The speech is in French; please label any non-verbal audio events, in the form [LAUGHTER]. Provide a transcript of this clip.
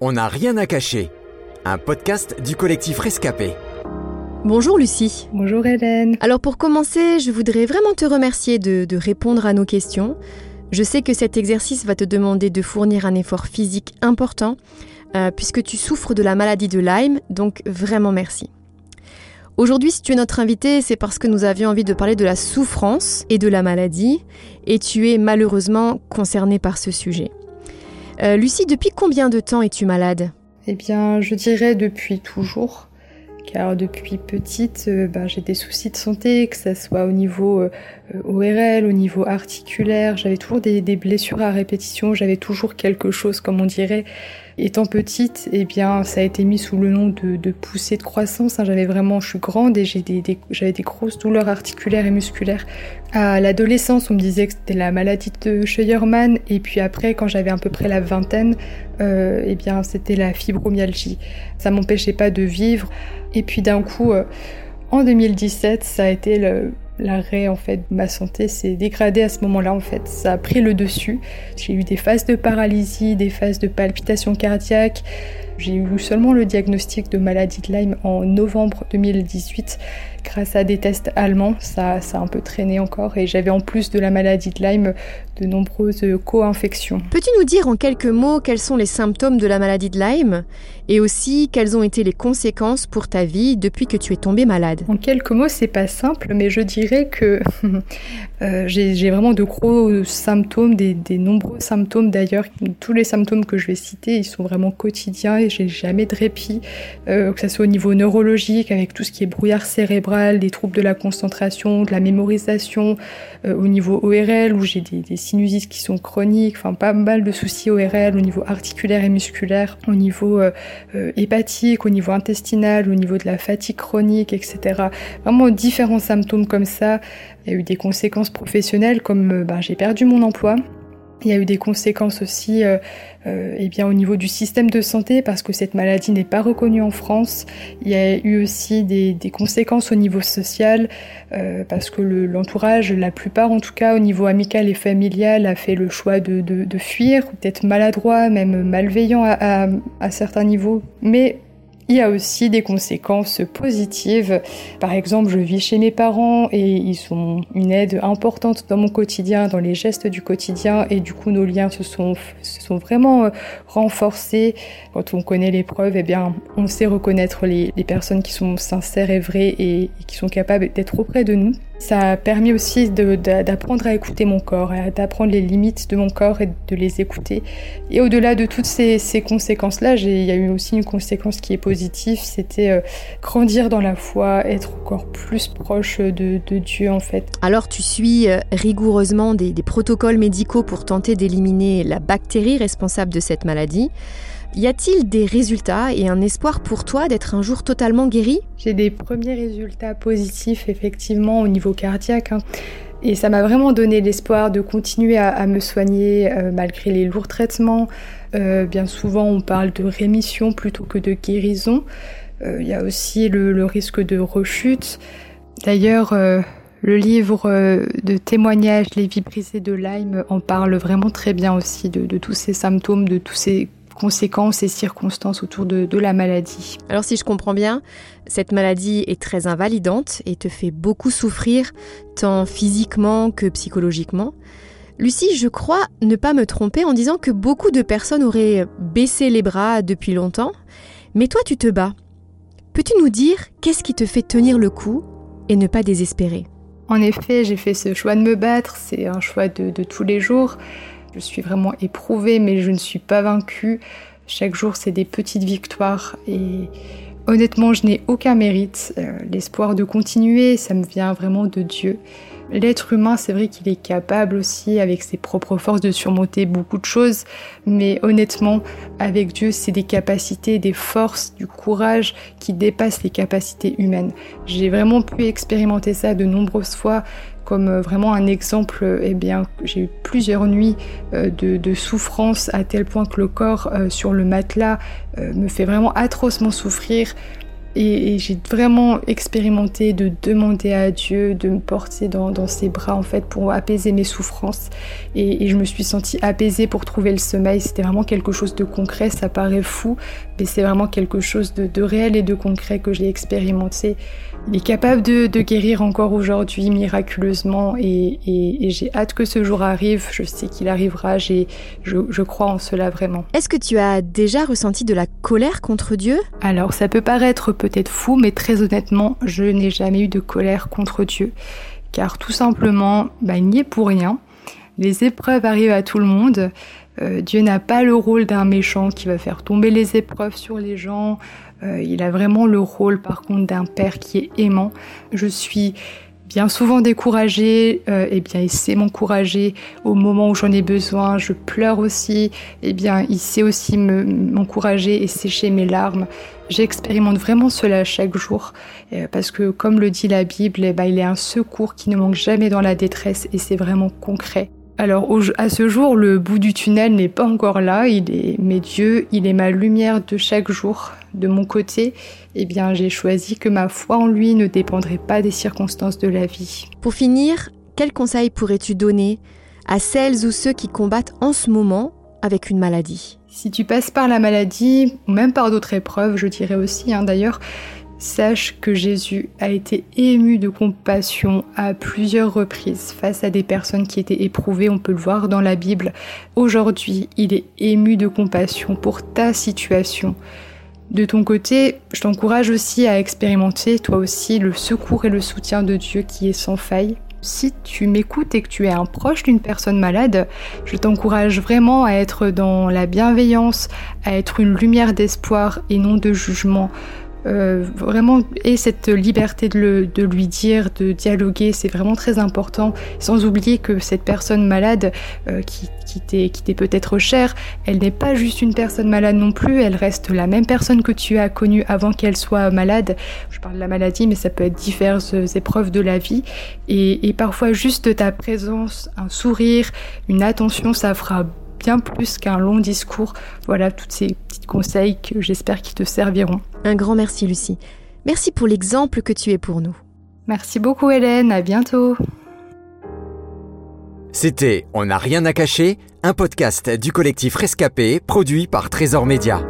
On n'a rien à cacher. Un podcast du collectif Rescapé. Bonjour Lucie. Bonjour Hélène. Alors pour commencer, je voudrais vraiment te remercier de, répondre à nos questions. Je sais que cet exercice va te demander de fournir un effort physique important euh, puisque tu souffres de la maladie de Lyme, donc vraiment merci. Aujourd'hui, si tu es notre invité, c'est parce que nous avions envie de parler de la souffrance et de la maladie, et tu es malheureusement concernée par ce sujet. Euh, Lucie, depuis combien de temps es-tu malade? Eh bien, je dirais depuis toujours. Car depuis petite, euh, ben, j'ai des soucis de santé, que ce soit au niveau euh, ORL, au niveau articulaire. J'avais toujours des, blessures à répétition, j'avais toujours quelque chose, comme on dirait. Étant petite, eh bien, ça a été mis sous le nom de, poussée de croissance. Hein. J'avais vraiment, je suis grande et j'avais des, grosses douleurs articulaires et musculaires. À l'adolescence, on me disait que c'était la maladie de Scheuermann. Et puis après, quand j'avais à peu près la vingtaine, euh, eh bien, c'était la fibromyalgie. Ça m'empêchait pas de vivre. Et puis d'un coup, euh, en 2017, ça a été l'arrêt en fait ma santé s'est dégradée à ce moment-là en fait ça a pris le dessus j'ai eu des phases de paralysie des phases de palpitations cardiaques j'ai eu seulement le diagnostic de maladie de Lyme en novembre 2018 grâce à des tests allemands. Ça, ça a un peu traîné encore et j'avais en plus de la maladie de Lyme de nombreuses co-infections. Peux-tu nous dire en quelques mots quels sont les symptômes de la maladie de Lyme et aussi quelles ont été les conséquences pour ta vie depuis que tu es tombée malade? En quelques mots, c'est pas simple, mais je dirais que [LAUGHS] euh, j'ai vraiment de gros symptômes, des, des nombreux symptômes d'ailleurs. Tous les symptômes que je vais citer, ils sont vraiment quotidiens j'ai jamais de répit, euh, que ce soit au niveau neurologique avec tout ce qui est brouillard cérébral des troubles de la concentration, de la mémorisation, euh, au niveau ORL où j'ai des, des, sinusites qui sont chroniques, enfin pas mal de soucis ORL au niveau articulaire et musculaire, au niveau euh, hépatique, au niveau intestinal, au niveau de la fatigue chronique, etc. Vraiment différents symptômes comme ça. Il y a eu des conséquences professionnelles comme ben, j'ai perdu mon emploi. Il y a eu des conséquences aussi euh, euh, eh au niveau du système de santé parce que cette maladie n'est pas reconnue en France. Il y a eu aussi des, conséquences au niveau social euh, parce que l'entourage, la plupart en tout cas au niveau amical et familial, a fait le choix de, fuir, peut-être maladroit, même malveillant à, à, à certains niveaux. Mais il y a aussi des conséquences positives. Par exemple, je vis chez mes parents et ils sont une aide importante dans mon quotidien, dans les gestes du quotidien et du coup nos liens se sont, se sont vraiment euh, renforcés. Quand on connaît l'épreuve, eh bien, on sait reconnaître les, les, personnes qui sont sincères et vraies et qui sont capables d'être auprès de nous. Ça a permis aussi d'apprendre à écouter mon corps, d'apprendre les limites de mon corps et de les écouter. Et au-delà de toutes ces, conséquences-là, il y a eu aussi une conséquence qui est positive, c'était euh, grandir dans la foi, être encore plus proche de, Dieu en fait. Alors tu suis euh, rigoureusement des protocoles médicaux pour tenter d'éliminer la bactérie responsable de cette maladie. Y a-t-il des résultats et un espoir pour toi d'être un jour totalement guéri? J'ai des premiers résultats positifs effectivement au niveau cardiaque. Hein. Et ça m'a vraiment donné l'espoir de continuer à, me soigner euh, malgré les lourds traitements. Euh, bien souvent on parle de rémission plutôt que de guérison. Euh, il y a aussi le, risque de rechute. D'ailleurs, le livre de témoignages Les vies brisées de Lyme en parle vraiment très bien aussi de, de tous ces symptômes, de tous ces conséquences et circonstances autour de, la maladie. Alors si je comprends bien, cette maladie est très invalidante et te fait beaucoup souffrir, tant physiquement que psychologiquement. Lucie, je crois ne pas me tromper en disant que beaucoup de personnes auraient baissé les bras depuis longtemps, mais toi tu te bats. Peux-tu nous dire qu'est-ce qui te fait tenir le coup et ne pas désespérer? En effet, j'ai fait ce choix de me battre, c'est un choix de, de tous les jours. Je suis vraiment éprouvée, mais je ne suis pas vaincue. Chaque jour, c'est des petites victoires et honnêtement, je n'ai aucun mérite. Euh, l'espoir de continuer, ça me vient vraiment de Dieu. L'être humain, c'est vrai qu'il est capable aussi, avec ses propres forces, de surmonter beaucoup de choses, mais honnêtement, avec Dieu, c'est des capacités, des forces, du courage qui dépassent les capacités humaines. J'ai vraiment pu expérimenter ça de nombreuses fois comme euh, vraiment un exemple, eh j'ai eu plusieurs nuits euh, de, souffrance à tel point que le corps euh, sur le matelas me fait vraiment atrocement souffrir. Et, j'ai vraiment expérimenté de demander à Dieu de me porter dans, ses bras en fait pour apaiser mes souffrances. Et, je me suis sentie apaisée pour trouver le sommeil. C'était vraiment quelque chose de concret. Ça paraît fou, mais c'est vraiment quelque chose de, réel et de concret que j'ai expérimenté. Il est capable de, guérir encore aujourd'hui miraculeusement et, j'ai hâte que ce jour arrive. Je sais qu'il arrivera. je, je crois en cela vraiment. Est-ce que tu as déjà ressenti de la colère contre Dieu? Alors ça peut paraître peut-être fou, mais très honnêtement, je n'ai jamais eu de colère contre Dieu. Car tout simplement, bah, il n'y est pour rien. Les épreuves arrivent à tout le monde. Euh, Dieu n'a pas le rôle d'un méchant qui va faire tomber les épreuves sur les gens. Euh, il a vraiment le rôle par contre d'un père qui est aimant. Je suis bien souvent découragée, euh, eh bien il sait m'encourager au moment où j'en ai besoin. Je pleure aussi, eh bien il sait aussi m'encourager et sécher mes larmes. J'expérimente vraiment cela chaque jour euh, parce que comme le dit la Bible, eh ben, il est un secours qui ne manque jamais dans la détresse et c'est vraiment concret. Alors à ce jour, le bout du tunnel n'est pas encore là, il est mais Dieu, il est ma lumière de chaque jour. De mon côté, eh bien j'ai choisi que ma foi en lui ne dépendrait pas des circonstances de la vie. Pour finir, quels conseils pourrais-tu donner à celles ou ceux qui combattent en ce moment avec une maladie? Si tu passes par la maladie, ou même par d'autres épreuves, je dirais aussi hein, d'ailleurs, Sache que Jésus a été ému de compassion à plusieurs reprises face à des personnes qui étaient éprouvées, on peut le voir dans la Bible. Aujourd'hui, il est ému de compassion pour ta situation. De ton côté, je t'encourage aussi à expérimenter toi aussi le secours et le soutien de Dieu qui est sans faille. Si tu m'écoutes et que tu es un proche d'une personne malade, je t'encourage vraiment à être dans la bienveillance, à être une lumière d'espoir et non de jugement. Euh, vraiment et cette liberté de, lui dire, de dialoguer, c'est vraiment très important. Sans oublier que cette personne malade euh, qui, qui t'est peut-être chère, elle n'est pas juste une personne malade non plus, elle reste la même personne que tu as connue avant qu'elle soit malade. Je parle de la maladie, mais ça peut être diverses épreuves de la vie. Et, et parfois juste ta présence, un sourire, une attention, ça fera bien plus qu'un long discours. Voilà, tous ces petits conseils que j'espère qu'ils te serviront. Un grand merci Lucie. Merci pour l'exemple que tu es pour nous. Merci beaucoup Hélène, à bientôt. C'était On n'a rien à cacher, un podcast du collectif Rescapé produit par Trésor Média.